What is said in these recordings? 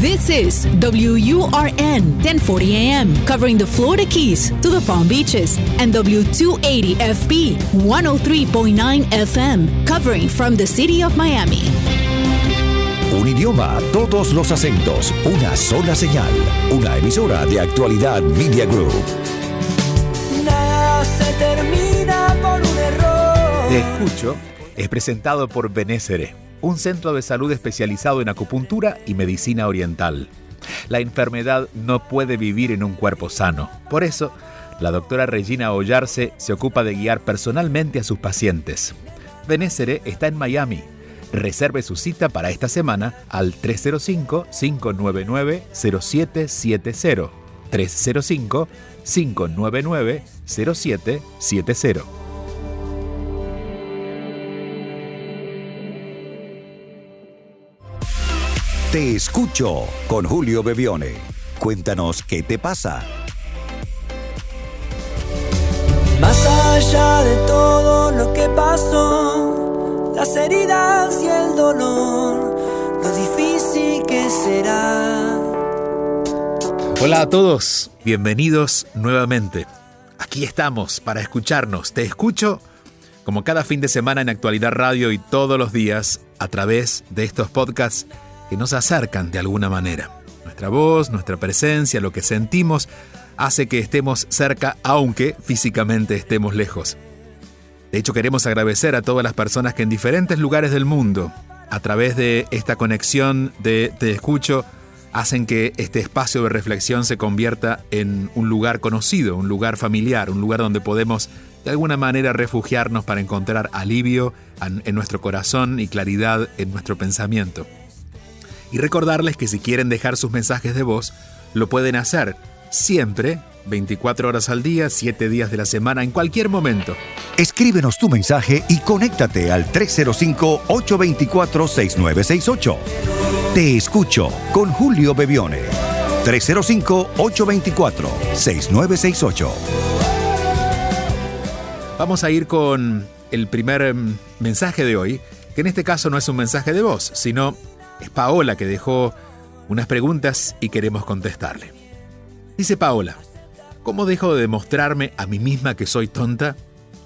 This is WURN 1040 AM, covering the Florida Keys to the Palm Beaches, and W280 FB 103.9 FM, covering from the city of Miami. Un idioma, todos los acentos, una sola señal. Una emisora de actualidad Media Group. Nada se termina por un error. Te escucho es presentado por Benésere, un centro de salud especializado en acupuntura y medicina oriental. La enfermedad no puede vivir en un cuerpo sano. Por eso, la doctora Regina Ollarse se ocupa de guiar personalmente a sus pacientes. Benésere está en Miami Reserve su cita para esta semana al 305-599-0770. 305-599-0770. Te escucho con Julio Bebione. Cuéntanos qué te pasa. Más allá de todo lo que pasó las heridas y el dolor, lo difícil que será. Hola a todos, bienvenidos nuevamente. Aquí estamos para escucharnos. Te escucho como cada fin de semana en Actualidad Radio y todos los días a través de estos podcasts que nos acercan de alguna manera. Nuestra voz, nuestra presencia, lo que sentimos hace que estemos cerca aunque físicamente estemos lejos. De hecho, queremos agradecer a todas las personas que en diferentes lugares del mundo, a través de esta conexión de Te Escucho, hacen que este espacio de reflexión se convierta en un lugar conocido, un lugar familiar, un lugar donde podemos de alguna manera refugiarnos para encontrar alivio en nuestro corazón y claridad en nuestro pensamiento. Y recordarles que si quieren dejar sus mensajes de voz, lo pueden hacer siempre 24 horas al día, 7 días de la semana, en cualquier momento. Escríbenos tu mensaje y conéctate al 305-824-6968. Te escucho con Julio Bebione. 305-824-6968. Vamos a ir con el primer em, mensaje de hoy, que en este caso no es un mensaje de voz, sino es Paola que dejó unas preguntas y queremos contestarle. Dice Paola, ¿Cómo dejo de demostrarme a mí misma que soy tonta?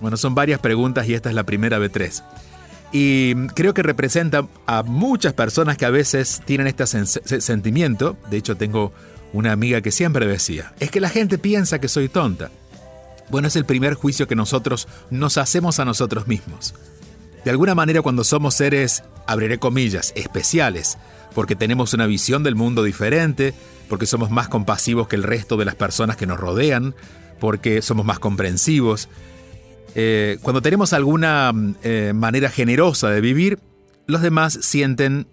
Bueno, son varias preguntas y esta es la primera de tres. Y creo que representa a muchas personas que a veces tienen este sentimiento. De hecho, tengo una amiga que siempre decía, es que la gente piensa que soy tonta. Bueno, es el primer juicio que nosotros nos hacemos a nosotros mismos. De alguna manera cuando somos seres, abriré comillas, especiales, porque tenemos una visión del mundo diferente, porque somos más compasivos que el resto de las personas que nos rodean, porque somos más comprensivos. Eh, cuando tenemos alguna eh, manera generosa de vivir, los demás sienten,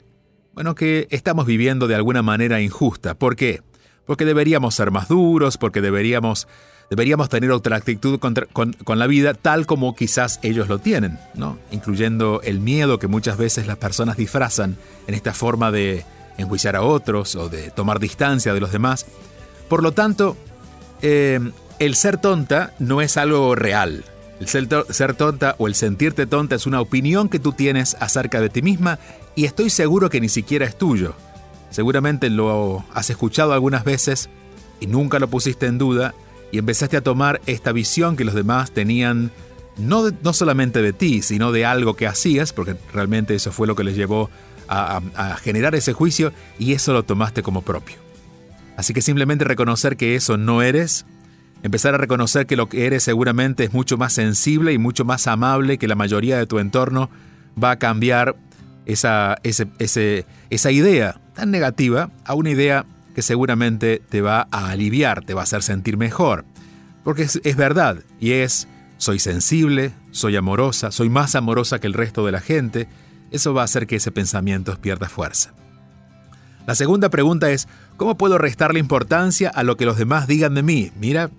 bueno, que estamos viviendo de alguna manera injusta. ¿Por qué? Porque deberíamos ser más duros, porque deberíamos, deberíamos tener otra actitud con, la vida tal como quizás ellos lo tienen, ¿no? Incluyendo el miedo que muchas veces las personas disfrazan en esta forma de, enjuiciar a otros o de tomar distancia de los demás. Por lo tanto, eh, el ser tonta no es algo real. El ser, ser tonta o el sentirte tonta es una opinión que tú tienes acerca de ti misma y estoy seguro que ni siquiera es tuyo. Seguramente lo has escuchado algunas veces y nunca lo pusiste en duda y empezaste a tomar esta visión que los demás tenían no, no solamente de ti, sino de algo que hacías, porque realmente eso fue lo que les llevó a, generar ese juicio y eso lo tomaste como propio. Así que simplemente reconocer que eso no eres, empezar a reconocer que lo que eres seguramente es mucho más sensible y mucho más amable que la mayoría de tu entorno, va a cambiar esa, esa idea tan negativa a una idea que seguramente te va a aliviar, te va a hacer sentir mejor. Porque es, verdad, y es, soy sensible, soy amorosa, soy más amorosa que el resto de la gente, eso va a hacer que ese pensamiento pierda fuerza. La segunda pregunta es, ¿cómo puedo restarle importancia a lo que los demás digan de mí? Mira,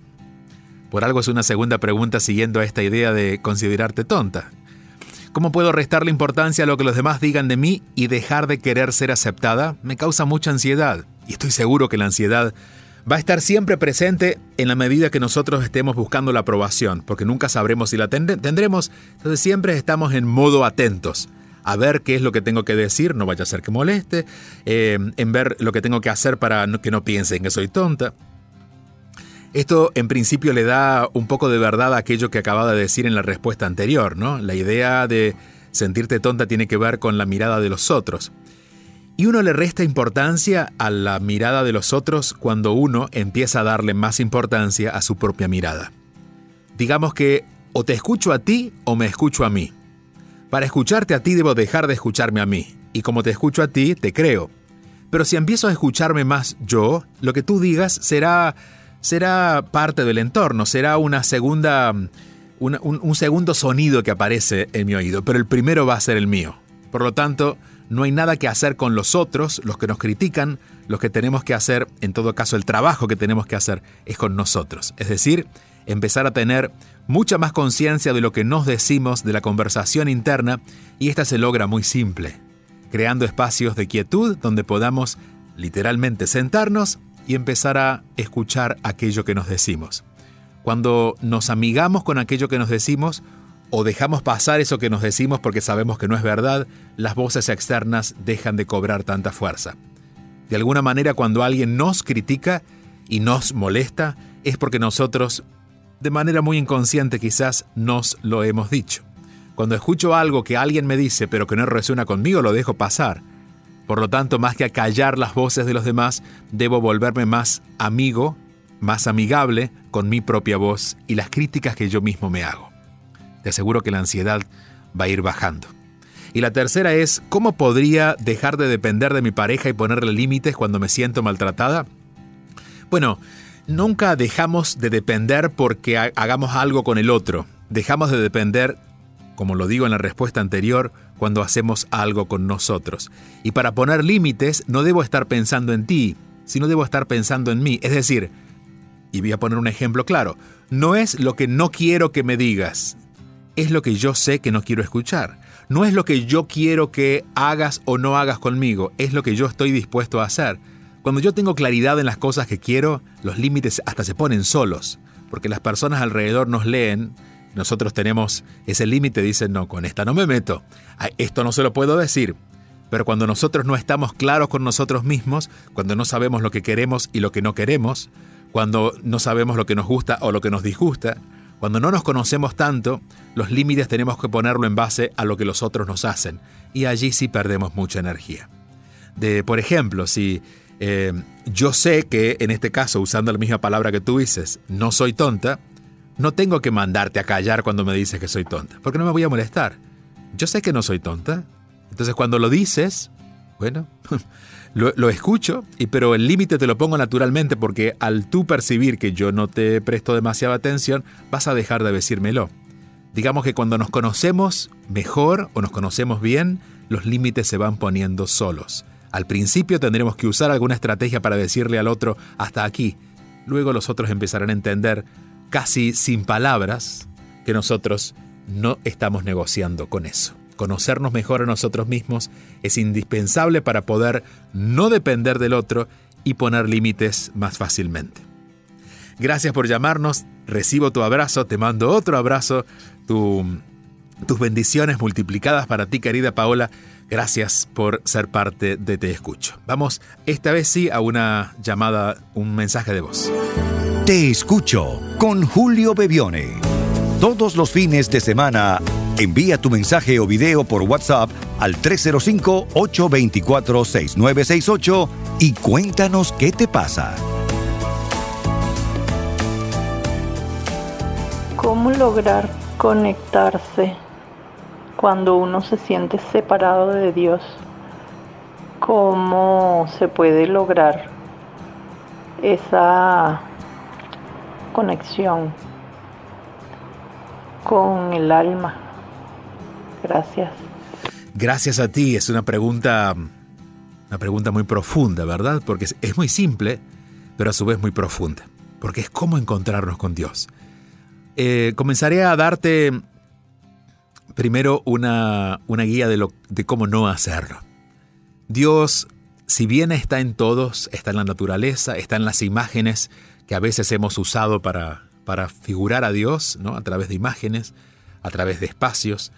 por algo es una segunda pregunta siguiendo a esta idea de considerarte tonta. ¿Cómo puedo restarle importancia a lo que los demás digan de mí y dejar de querer ser aceptada? Me causa mucha ansiedad y estoy seguro que la ansiedad va a estar siempre presente en la medida que nosotros estemos buscando la aprobación, porque nunca sabremos si la tendremos, entonces siempre estamos en modo atentos a ver qué es lo que tengo que decir, no vaya a ser que moleste, eh, en ver lo que tengo que hacer para que no piensen que soy tonta. Esto en principio le da un poco de verdad a aquello que acababa de decir en la respuesta anterior, ¿no? La idea de sentirte tonta tiene que ver con la mirada de los otros. Y uno le resta importancia a la mirada de los otros cuando uno empieza a darle más importancia a su propia mirada. Digamos que o te escucho a ti o me escucho a mí. Para escucharte a ti debo dejar de escucharme a mí, y como te escucho a ti, te creo. Pero si empiezo a escucharme más yo, lo que tú digas será, será parte del entorno, será una segunda, un, un segundo sonido que aparece en mi oído, pero el primero va a ser el mío. Por lo tanto, no hay nada que hacer con los otros, los que nos critican, lo que tenemos que hacer, en todo caso el trabajo que tenemos que hacer es con nosotros. Es decir, empezar a tener mucha más conciencia de lo que nos decimos, de la conversación interna, y esta se logra muy simple, creando espacios de quietud donde podamos literalmente sentarnos y empezar a escuchar aquello que nos decimos. Cuando nos amigamos con aquello que nos decimos, o dejamos pasar eso que nos decimos porque sabemos que no es verdad, las voces externas dejan de cobrar tanta fuerza. De alguna manera cuando alguien nos critica y nos molesta, es porque nosotros de manera muy inconsciente quizás nos lo hemos dicho. Cuando escucho algo que alguien me dice pero que no resuena conmigo, lo dejo pasar. Por lo tanto, más que callar las voces de los demás, debo volverme más amigo, más amigable con mi propia voz y las críticas que yo mismo me hago. Te aseguro que la ansiedad va a ir bajando. Y la tercera es, ¿cómo podría dejar de depender de mi pareja y ponerle límites cuando me siento maltratada? Bueno, Nunca dejamos de depender porque hagamos algo con el otro. Dejamos de depender, como lo digo en la respuesta anterior, cuando hacemos algo con nosotros. Y para poner límites no debo estar pensando en ti, sino debo estar pensando en mí. Es decir, y voy a poner un ejemplo claro, no es lo que no quiero que me digas, es lo que yo sé que no quiero escuchar. No es lo que yo quiero que hagas o no hagas conmigo, es lo que yo estoy dispuesto a hacer. Cuando yo tengo claridad en las cosas que quiero, los límites hasta se ponen solos, porque las personas alrededor nos leen, nosotros tenemos ese límite, dicen, no, con esta no me meto, esto no se lo puedo decir. Pero cuando nosotros no estamos claros con nosotros mismos, cuando no sabemos lo que queremos y lo que no queremos, cuando no sabemos lo que nos gusta o lo que nos disgusta, cuando no nos conocemos tanto, los límites tenemos que ponerlo en base a lo que los otros nos hacen, y allí sí perdemos mucha energía. De, por ejemplo, si eh, yo sé que en este caso, usando la misma palabra que tú dices, no soy tonta, no tengo que mandarte a callar cuando me dices que soy tonta, porque no me voy a molestar. Yo sé que no soy tonta. Entonces cuando lo dices, bueno, lo, escucho, y, pero el límite te lo pongo naturalmente porque al tú percibir que yo no te presto demasiada atención, vas a dejar de decírmelo. Digamos que cuando nos conocemos mejor o nos conocemos bien, los límites se van poniendo solos. Al principio tendremos que usar alguna estrategia para decirle al otro hasta aquí. Luego los otros empezarán a entender, casi sin palabras, que nosotros no estamos negociando con eso. Conocernos mejor a nosotros mismos es indispensable para poder no depender del otro y poner límites más fácilmente. Gracias por llamarnos, recibo tu abrazo, te mando otro abrazo, tus bendiciones multiplicadas para ti querida Paola Gracias por ser parte de Te Escucho. Vamos, esta vez sí, a una llamada, un mensaje de voz. Te Escucho con Julio Bebione. Todos los fines de semana, envía tu mensaje o video por WhatsApp al 305-824-6968 y cuéntanos qué te pasa. ¿Cómo lograr conectarse cuando uno se siente separado de Dios, cómo se puede lograr esa conexión con el alma. Gracias. Gracias a ti, es una pregunta una pregunta muy profunda, ¿verdad? Porque es muy simple, pero a su vez muy profunda, porque es cómo encontrarnos con Dios. Eh, comenzaré a darte primero una, guía de, lo, de cómo no hacerlo. Dios, si bien está en todos, está en la naturaleza, está en las imágenes que a veces hemos usado para, para figurar a Dios, ¿no? a través de imágenes, a través de espacios,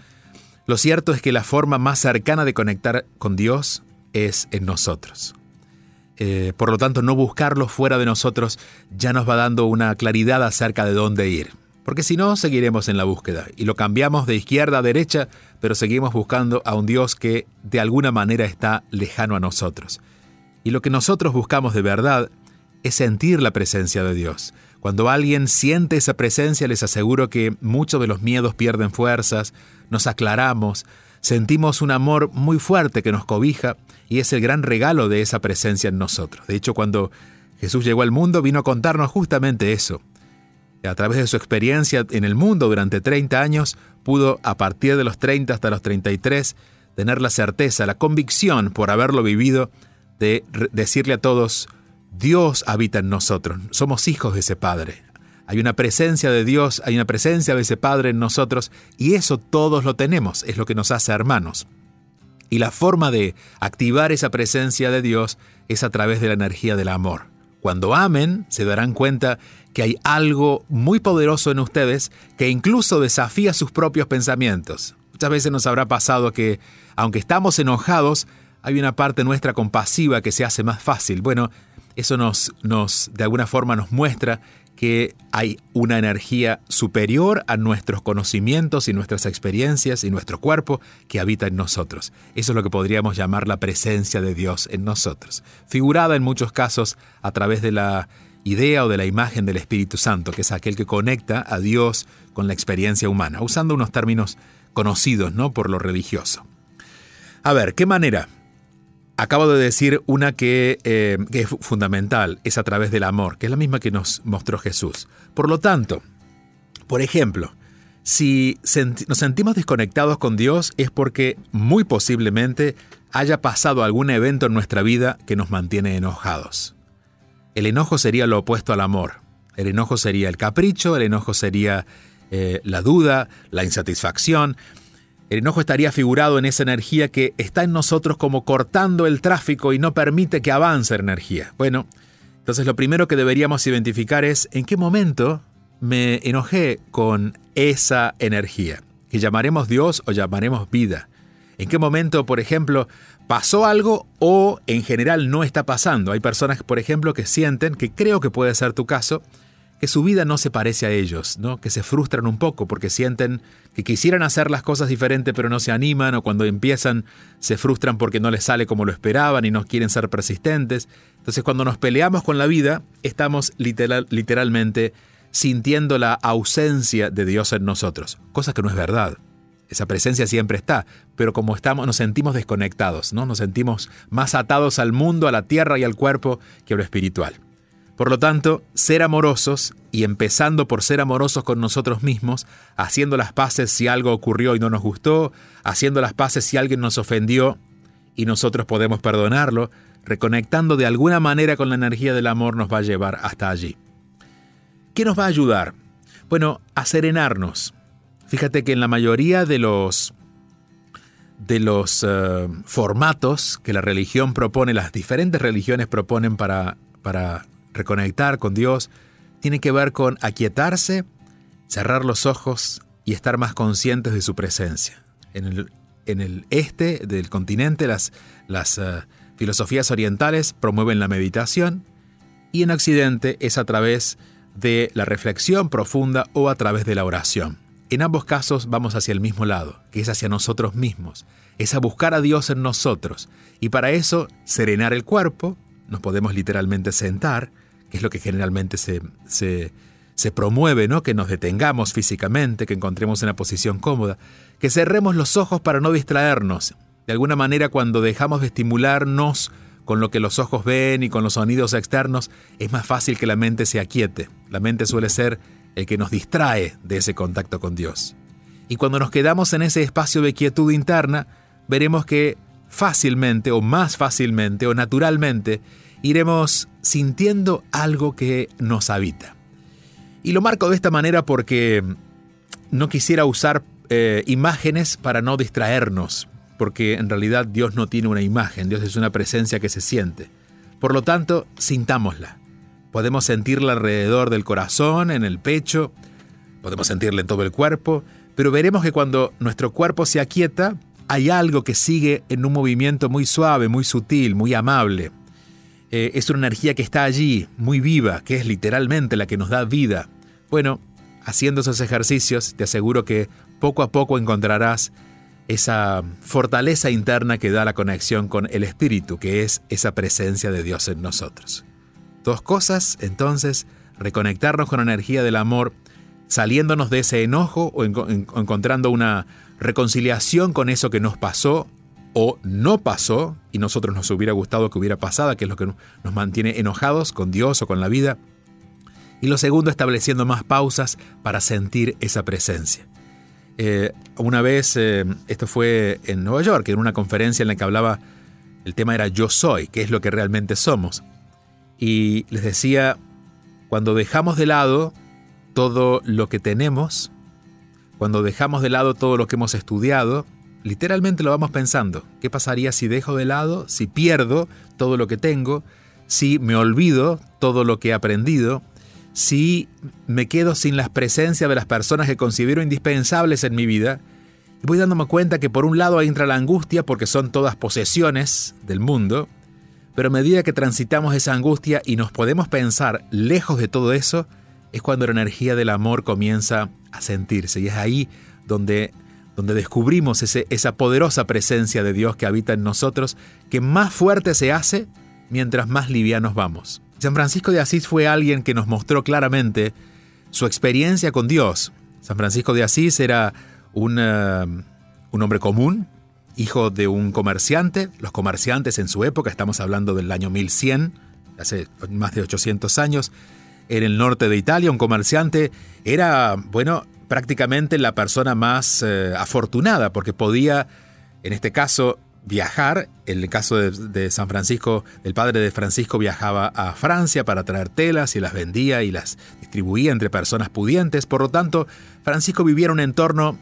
Lo cierto es que la forma más cercana de conectar con Dios es en nosotros. Eh, por lo tanto, no buscarlo fuera de nosotros ya nos va dando una claridad acerca de dónde ir. Porque si no, seguiremos en la búsqueda y lo cambiamos de izquierda a derecha, pero seguimos buscando a un Dios que de alguna manera está lejano a nosotros. Y lo que nosotros buscamos de verdad es sentir la presencia de Dios. Cuando alguien siente esa presencia, les aseguro que muchos de los miedos pierden fuerzas, nos aclaramos, sentimos un amor muy fuerte que nos cobija y es el gran regalo de esa presencia en nosotros. De hecho, cuando Jesús llegó al mundo vino a contarnos justamente eso. A través de su experiencia en el mundo durante 30 años, pudo a partir de los 30 hasta los 33 tener la certeza, la convicción por haberlo vivido de decirle a todos, Dios habita en nosotros, somos hijos de ese Padre. Hay una presencia de Dios, hay una presencia de ese Padre en nosotros y eso todos lo tenemos, es lo que nos hace hermanos. Y la forma de activar esa presencia de Dios es a través de la energía del amor. Cuando amen, se darán cuenta que hay algo muy poderoso en ustedes que incluso desafía sus propios pensamientos. Muchas veces nos habrá pasado que, aunque estamos enojados, hay una parte nuestra compasiva que se hace más fácil. Bueno, eso nos, nos de alguna forma nos muestra que hay una energía superior a nuestros conocimientos y nuestras experiencias y nuestro cuerpo que habita en nosotros. Eso es lo que podríamos llamar la presencia de Dios en nosotros, figurada en muchos casos a través de la idea o de la imagen del Espíritu Santo, que es aquel que conecta a Dios con la experiencia humana, usando unos términos conocidos ¿no? por lo religioso. A ver, ¿qué manera? Acabo de decir una que, eh, que, es fundamental, es a través del amor, que es la misma que nos mostró Jesús. Por lo tanto, por ejemplo, si nos sentimos desconectados con Dios es porque muy posiblemente haya pasado algún evento en nuestra vida que nos mantiene enojados. El enojo sería lo opuesto al amor. El enojo sería el capricho, el enojo sería eh, la duda, la insatisfacción. El enojo estaría figurado en esa energía que está en nosotros como cortando el tráfico y no permite que avance la energía. Bueno, entonces lo primero que deberíamos identificar es en qué momento me enojé con esa energía, que llamaremos Dios o llamaremos vida. En qué momento, por ejemplo, pasó algo o en general no está pasando. Hay personas, por ejemplo, que sienten, que creo que puede ser tu caso, que su vida no se parece a ellos, ¿no? que se frustran un poco porque sienten que quisieran hacer las cosas diferente pero no se animan o cuando empiezan se frustran porque no les sale como lo esperaban y no quieren ser persistentes. Entonces cuando nos peleamos con la vida estamos literal, literalmente sintiendo la ausencia de Dios en nosotros, cosa que no es verdad. Esa presencia siempre está, pero como estamos nos sentimos desconectados, ¿no? Nos sentimos más atados al mundo, a la tierra y al cuerpo que a lo espiritual. Por lo tanto, ser amorosos, y empezando por ser amorosos con nosotros mismos, haciendo las paces si algo ocurrió y no nos gustó, haciendo las paces si alguien nos ofendió y nosotros podemos perdonarlo, reconectando de alguna manera con la energía del amor nos va a llevar hasta allí. ¿Qué nos va a ayudar? Bueno, a serenarnos. Fíjate que en la mayoría de los de los uh, formatos que la religión propone, las diferentes religiones proponen para, para reconectar con Dios, tiene que ver con aquietarse, cerrar los ojos y estar más conscientes de su presencia. En el, en el este del continente las, las uh, filosofías orientales promueven la meditación y en Occidente es a través de la reflexión profunda o a través de la oración. En ambos casos vamos hacia el mismo lado, que es hacia nosotros mismos, es a buscar a Dios en nosotros y para eso serenar el cuerpo, nos podemos literalmente sentar, es lo que generalmente se, se, promueve, ¿no? que nos detengamos físicamente, que encontremos una posición cómoda, que cerremos los ojos para no distraernos. De alguna manera cuando dejamos de estimularnos con lo que los ojos ven y con los sonidos externos, es más fácil que la mente se aquiete. La mente suele ser el que nos distrae de ese contacto con Dios. Y cuando nos quedamos en ese espacio de quietud interna, veremos que fácilmente o más fácilmente o naturalmente iremos sintiendo algo que nos habita. Y lo marco de esta manera porque no quisiera usar eh, imágenes para no distraernos, porque en realidad Dios no tiene una imagen, Dios es una presencia que se siente. Por lo tanto, sintámosla. Podemos sentirla alrededor del corazón, en el pecho, podemos sentirla en todo el cuerpo, pero veremos que cuando nuestro cuerpo se aquieta, hay algo que sigue en un movimiento muy suave, muy sutil, muy amable. Eh, es una energía que está allí, muy viva, que es literalmente la que nos da vida. Bueno, haciendo esos ejercicios, te aseguro que poco a poco encontrarás esa fortaleza interna que da la conexión con el Espíritu, que es esa presencia de Dios en nosotros. Dos cosas, entonces, reconectarnos con la energía del amor, saliéndonos de ese enojo o encontrando una reconciliación con eso que nos pasó o no pasó y nosotros nos hubiera gustado que hubiera pasado, que es lo que nos mantiene enojados con Dios o con la vida. Y lo segundo, estableciendo más pausas para sentir esa presencia. Eh, una vez, eh, esto fue en Nueva York, en una conferencia en la que hablaba, el tema era yo soy, que es lo que realmente somos. Y les decía, cuando dejamos de lado todo lo que tenemos, cuando dejamos de lado todo lo que hemos estudiado, literalmente lo vamos pensando. ¿Qué pasaría si dejo de lado, si pierdo todo lo que tengo, si me olvido todo lo que he aprendido, si me quedo sin la presencia de las personas que considero indispensables en mi vida? Voy dándome cuenta que por un lado entra la angustia porque son todas posesiones del mundo, pero a medida que transitamos esa angustia y nos podemos pensar lejos de todo eso, es cuando la energía del amor comienza a sentirse. Y es ahí donde, donde descubrimos ese, esa poderosa presencia de Dios que habita en nosotros, que más fuerte se hace mientras más livianos vamos. San Francisco de Asís fue alguien que nos mostró claramente su experiencia con Dios. San Francisco de Asís era un, un hombre común, hijo de un comerciante. Los comerciantes en su época, estamos hablando del año 1100, hace más de 800 años, en el norte de Italia, un comerciante era, bueno, prácticamente la persona más eh, afortunada porque podía, en este caso, viajar. En el caso de, San Francisco, el padre de Francisco viajaba a Francia para traer telas y las vendía y las distribuía entre personas pudientes. Por lo tanto, Francisco vivía en un entorno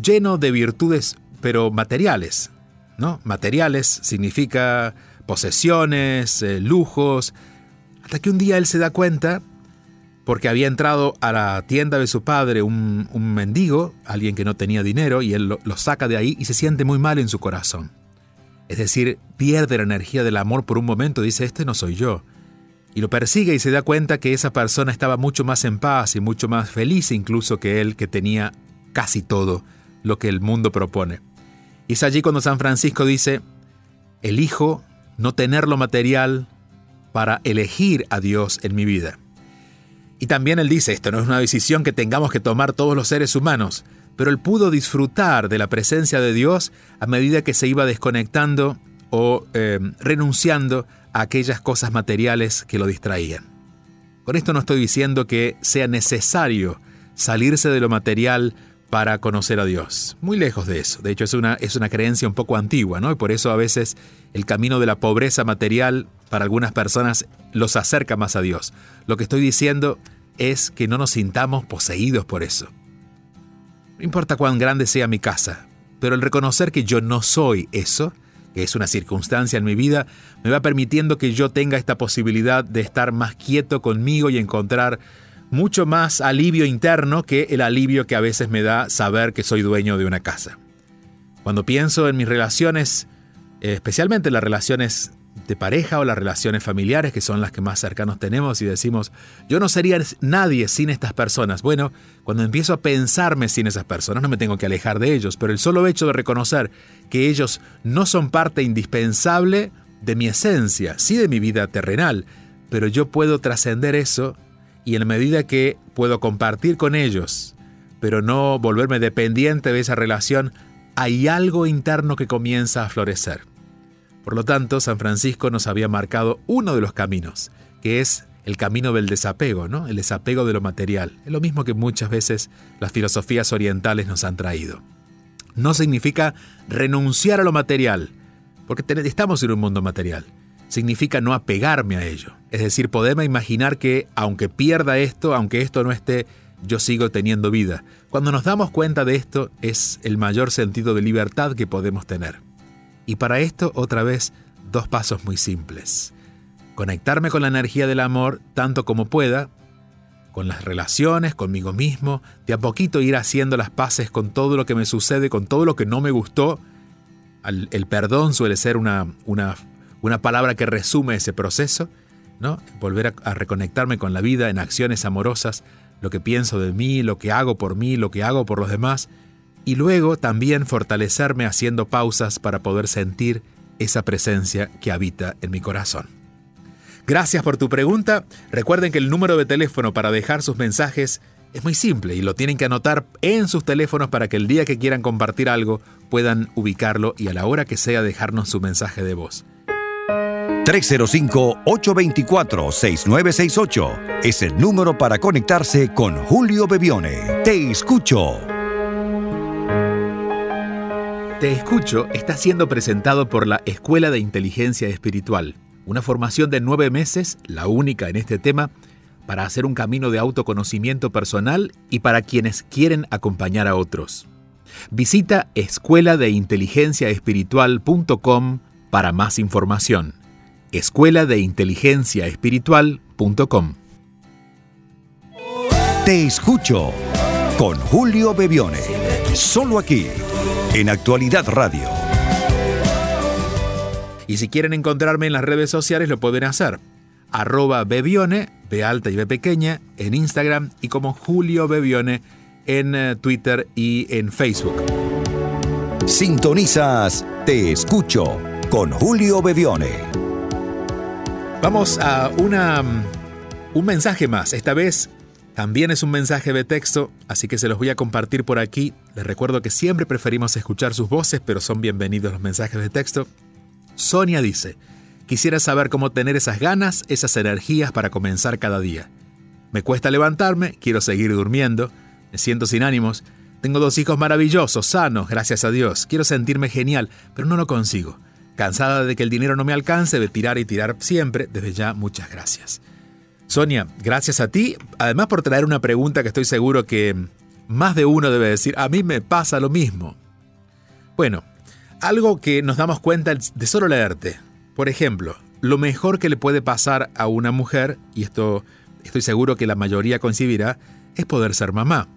lleno de virtudes, pero materiales. ¿no? Materiales significa posesiones, eh, lujos, hasta que un día él se da cuenta porque había entrado a la tienda de su padre un, mendigo, alguien que no tenía dinero, y él lo, saca de ahí y se siente muy mal en su corazón. Es decir, pierde la energía del amor por un momento, dice, este no soy yo. Y lo persigue y se da cuenta que esa persona estaba mucho más en paz y mucho más feliz incluso que él, que tenía casi todo lo que el mundo propone. Y es allí cuando San Francisco dice, elijo no tener lo material para elegir a Dios en mi vida. Y también él dice, esto no es una decisión que tengamos que tomar todos los seres humanos, pero él pudo disfrutar de la presencia de Dios a medida que se iba desconectando o eh, renunciando a aquellas cosas materiales que lo distraían. Con esto no estoy diciendo que sea necesario salirse de lo material para conocer a Dios. Muy lejos de eso. De hecho, es una, es una creencia un poco antigua, ¿no? Y por eso a veces el camino de la pobreza material para algunas personas los acerca más a Dios. Lo que estoy diciendo es que no nos sintamos poseídos por eso. No importa cuán grande sea mi casa, pero el reconocer que yo no soy eso, que es una circunstancia en mi vida, me va permitiendo que yo tenga esta posibilidad de estar más quieto conmigo y encontrar mucho más alivio interno que el alivio que a veces me da saber que soy dueño de una casa. Cuando pienso en mis relaciones, especialmente las relaciones de pareja o las relaciones familiares, que son las que más cercanos tenemos, y decimos, yo no sería nadie sin estas personas. Bueno, cuando empiezo a pensarme sin esas personas, no me tengo que alejar de ellos, pero el solo hecho de reconocer que ellos no son parte indispensable de mi esencia, sí de mi vida terrenal, pero yo puedo trascender eso y en la medida que puedo compartir con ellos, pero no volverme dependiente de esa relación, hay algo interno que comienza a florecer. Por lo tanto, San Francisco nos había marcado uno de los caminos, que es el camino del desapego, ¿no? El desapego de lo material. Es lo mismo que muchas veces las filosofías orientales nos han traído. No significa renunciar a lo material, porque estamos en un mundo material significa no apegarme a ello. Es decir, poderme imaginar que aunque pierda esto, aunque esto no esté, yo sigo teniendo vida. Cuando nos damos cuenta de esto es el mayor sentido de libertad que podemos tener. Y para esto, otra vez, dos pasos muy simples. Conectarme con la energía del amor tanto como pueda, con las relaciones, conmigo mismo, de a poquito ir haciendo las paces con todo lo que me sucede, con todo lo que no me gustó. el perdón suele ser una, una, una, palabra que resume ese proceso, ¿no? Volver a reconectarme con la vida en acciones amorosas, lo que pienso de mí, lo que hago por mí, lo que hago por los demás, y luego también fortalecerme haciendo pausas para poder sentir esa presencia que habita en mi corazón. Gracias por tu pregunta. Recuerden que el número de teléfono para dejar sus mensajes es muy simple y lo tienen que anotar en sus teléfonos para que el día que quieran compartir algo puedan ubicarlo y a la hora que sea dejarnos su mensaje de voz. 305-824-6968 es el número para conectarse con Julio Bebione. Te escucho. Te escucho está siendo presentado por la Escuela de Inteligencia Espiritual, una formación de nueve meses, la única en este tema, para hacer un camino de autoconocimiento personal y para quienes quieren acompañar a otros. Visita escuela de inteligencia espiritual.com para más información. Escuela de inteligencia espiritual.com. Te escucho con Julio Bebione. Solo aquí en Actualidad Radio. Y si quieren encontrarme en las redes sociales lo pueden hacer. Arroba Bebione, B alta y B pequeña, en Instagram y como Julio Bebione en eh, Twitter y en Facebook. Sintonizas Te Escucho con Julio Bebione. Vamos a una, un mensaje más. Esta vez también es un mensaje de texto, así que se los voy a compartir por aquí. Les recuerdo que siempre preferimos escuchar sus voces, pero son bienvenidos los mensajes de texto. Sonia dice, quisiera saber cómo tener esas ganas, esas energías para comenzar cada día. Me cuesta levantarme, quiero seguir durmiendo, me siento sin ánimos, tengo dos hijos maravillosos, sanos, gracias a Dios, quiero sentirme genial, pero no lo consigo. Cansada de que el dinero no me alcance, de tirar y tirar siempre, desde ya muchas gracias. Sonia, gracias a ti, además por traer una pregunta que estoy seguro que más de uno debe decir, a mí me pasa lo mismo. Bueno, algo que nos damos cuenta de solo leerte. Por ejemplo, lo mejor que le puede pasar a una mujer, y esto estoy seguro que la mayoría concibirá, es poder ser mamá.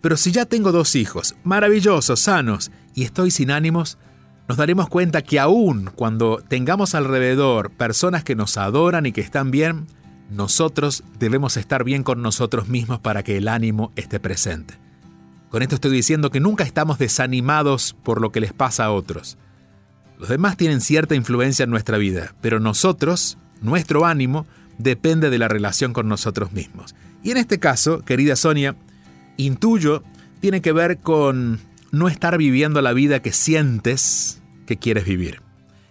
Pero si ya tengo dos hijos, maravillosos, sanos, y estoy sin ánimos, nos daremos cuenta que aún cuando tengamos alrededor personas que nos adoran y que están bien, nosotros debemos estar bien con nosotros mismos para que el ánimo esté presente. Con esto estoy diciendo que nunca estamos desanimados por lo que les pasa a otros. Los demás tienen cierta influencia en nuestra vida, pero nosotros, nuestro ánimo, depende de la relación con nosotros mismos. Y en este caso, querida Sonia, intuyo, tiene que ver con no estar viviendo la vida que sientes que quieres vivir.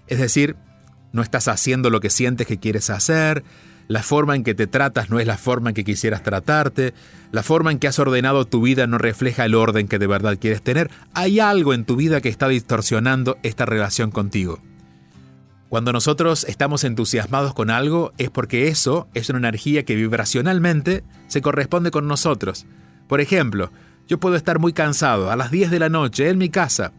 Es decir, no estás haciendo lo que sientes que quieres hacer, la forma en que te tratas no es la forma en que quisieras tratarte, la forma en que has ordenado tu vida no refleja el orden que de verdad quieres tener, hay algo en tu vida que está distorsionando esta relación contigo. Cuando nosotros estamos entusiasmados con algo es porque eso es una energía que vibracionalmente se corresponde con nosotros. Por ejemplo, yo puedo estar muy cansado a las 10 de la noche en mi casa,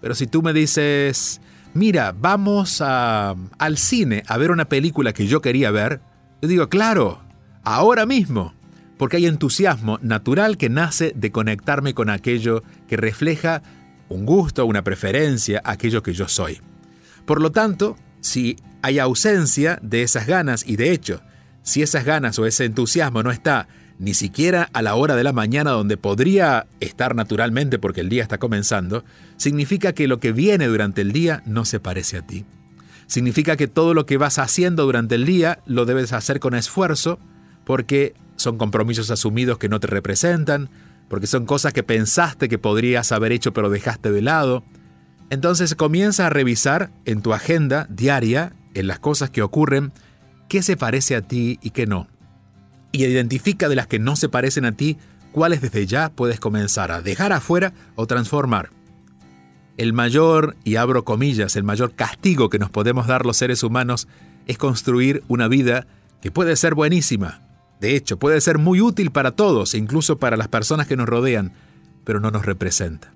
pero si tú me dices, mira, vamos al cine a ver una película que yo quería ver, yo digo, claro, ahora mismo, porque hay entusiasmo natural que nace de conectarme con aquello que refleja un gusto, una preferencia, aquello que yo soy. Por lo tanto, si hay ausencia de esas ganas, y de hecho, si esas ganas o ese entusiasmo no está ni siquiera a la hora de la mañana donde podría estar naturalmente porque el día está comenzando, significa que lo que viene durante el día no se parece a ti. Significa que todo lo que vas haciendo durante el día lo debes hacer con esfuerzo porque son compromisos asumidos que no te representan, porque son cosas que pensaste que podrías haber hecho pero dejaste de lado. Entonces comienza a revisar en tu agenda diaria, en las cosas que ocurren, qué se parece a ti y qué no. Y identifica de las que no se parecen a ti cuáles desde ya puedes comenzar a dejar afuera o transformar el mayor, y abro comillas, el mayor castigo que nos podemos dar los seres humanos es construir una vida que puede ser buenísima. De hecho, puede ser muy útil para todos, incluso para las personas que nos rodean, pero no nos representa.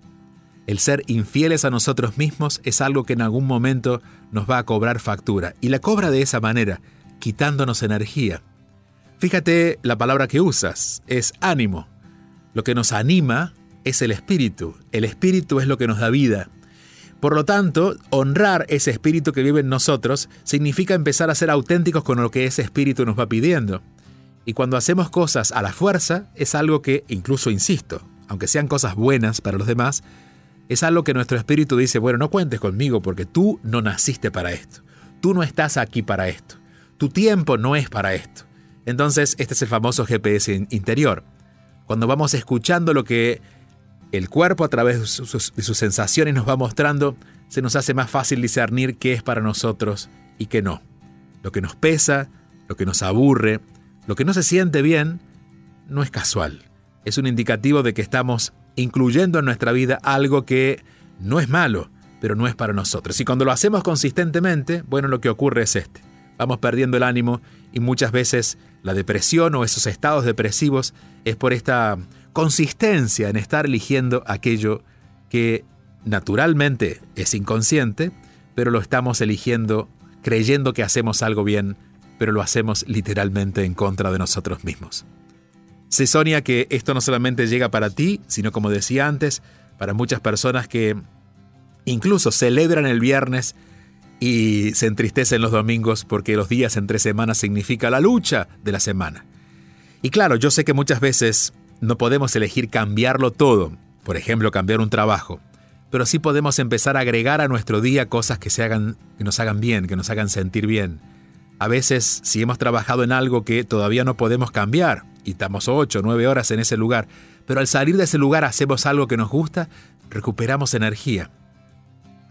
El ser infieles a nosotros mismos es algo que en algún momento nos va a cobrar factura, y la cobra de esa manera, quitándonos energía. Fíjate la palabra que usas, es ánimo. Lo que nos anima es el espíritu. El espíritu es lo que nos da vida. Por lo tanto, honrar ese espíritu que vive en nosotros significa empezar a ser auténticos con lo que ese espíritu nos va pidiendo. Y cuando hacemos cosas a la fuerza, es algo que, incluso insisto, aunque sean cosas buenas para los demás, es algo que nuestro espíritu dice, bueno, no cuentes conmigo porque tú no naciste para esto, tú no estás aquí para esto, tu tiempo no es para esto. Entonces, este es el famoso GPS interior. Cuando vamos escuchando lo que el cuerpo a través de sus, sensaciones nos va mostrando, se nos hace más fácil discernir qué es para nosotros y qué no. Lo que nos pesa, lo que nos aburre, lo que no se siente bien, no es casual. Es un indicativo de que estamos incluyendo en nuestra vida algo que no es malo, pero no es para nosotros. Y cuando lo hacemos consistentemente, bueno, lo que ocurre es este. Vamos perdiendo el ánimo y muchas veces la depresión o esos estados depresivos es por esta consistencia en estar eligiendo aquello que naturalmente es inconsciente, pero lo estamos eligiendo creyendo que hacemos algo bien, pero lo hacemos literalmente en contra de nosotros mismos. Se sonia que esto no solamente llega para ti, sino como decía antes, para muchas personas que incluso celebran el viernes y se entristecen los domingos porque los días entre semanas significa la lucha de la semana. Y claro, yo sé que muchas veces no podemos elegir cambiarlo todo, por ejemplo, cambiar un trabajo, pero sí podemos empezar a agregar a nuestro día cosas que, se hagan, que nos hagan bien, que nos hagan sentir bien. A veces, si hemos trabajado en algo que todavía no podemos cambiar, y estamos ocho o nueve horas en ese lugar, pero al salir de ese lugar hacemos algo que nos gusta, recuperamos energía.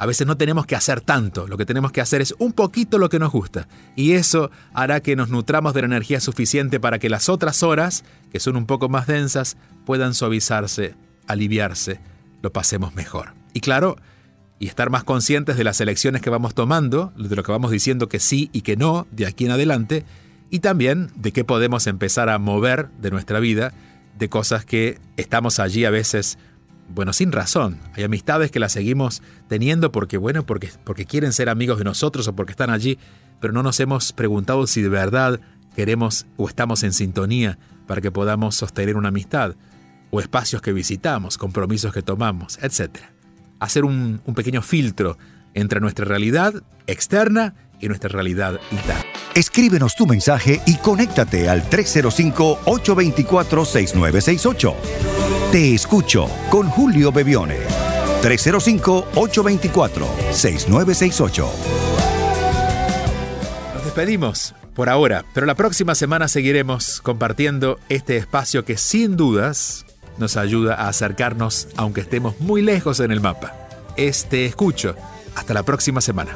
A veces no tenemos que hacer tanto, lo que tenemos que hacer es un poquito lo que nos gusta, y eso hará que nos nutramos de la energía suficiente para que las otras horas, que son un poco más densas, puedan suavizarse, aliviarse, lo pasemos mejor. Y claro, y estar más conscientes de las elecciones que vamos tomando, de lo que vamos diciendo que sí y que no de aquí en adelante, y también de qué podemos empezar a mover de nuestra vida, de cosas que estamos allí a veces, bueno, sin razón. Hay amistades que las seguimos teniendo porque, bueno, porque, porque quieren ser amigos de nosotros o porque están allí, pero no nos hemos preguntado si de verdad queremos o estamos en sintonía para que podamos sostener una amistad, o espacios que visitamos, compromisos que tomamos, etc. Hacer un, un pequeño filtro entre nuestra realidad externa y nuestra realidad interna. Escríbenos tu mensaje y conéctate al 305-824-6968. Te escucho con Julio Bebione. 305-824-6968. Nos despedimos por ahora, pero la próxima semana seguiremos compartiendo este espacio que sin dudas nos ayuda a acercarnos aunque estemos muy lejos en el mapa. Este escucho. Hasta la próxima semana.